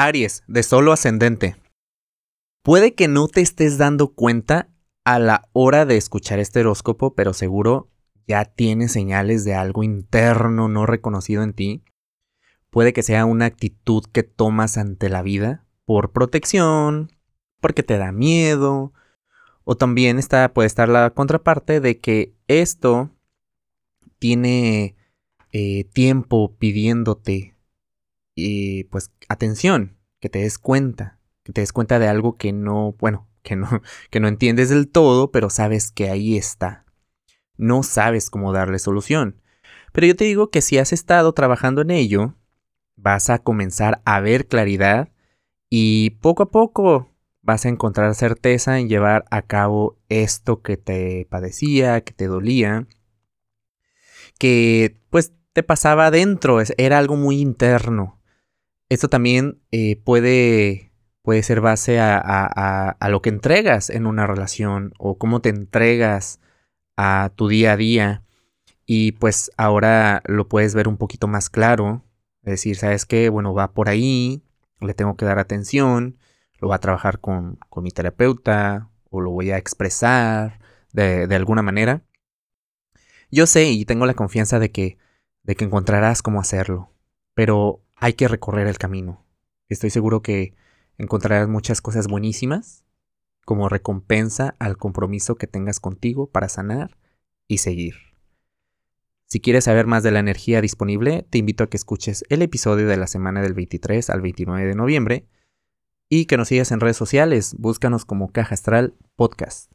Aries, de solo ascendente. Puede que no te estés dando cuenta a la hora de escuchar este horóscopo, pero seguro ya tienes señales de algo interno no reconocido en ti. Puede que sea una actitud que tomas ante la vida por protección, porque te da miedo, o también está, puede estar la contraparte de que esto tiene eh, tiempo pidiéndote y pues atención, que te des cuenta, que te des cuenta de algo que no, bueno, que no, que no entiendes del todo, pero sabes que ahí está. No sabes cómo darle solución. Pero yo te digo que si has estado trabajando en ello, vas a comenzar a ver claridad y poco a poco vas a encontrar certeza en llevar a cabo esto que te padecía, que te dolía, que pues te pasaba adentro, era algo muy interno. Esto también eh, puede, puede ser base a, a, lo que entregas en una relación o cómo te entregas a tu día a día. Y pues ahora lo puedes ver un poquito más claro. Es decir, ¿sabes qué? Bueno, va por ahí, le tengo que dar atención, lo voy a trabajar con, con mi terapeuta o lo voy a expresar de, de, alguna manera. Yo sé y tengo la confianza de que, de que encontrarás cómo hacerlo, pero hay que recorrer el camino. Estoy seguro que encontrarás muchas cosas buenísimas como recompensa al compromiso que tengas contigo para sanar y seguir. Si quieres saber más de la energía disponible, te invito a que escuches el episodio de la semana del 23 al 29 de noviembre y que nos sigas en redes sociales, búscanos como Caja Astral Podcast.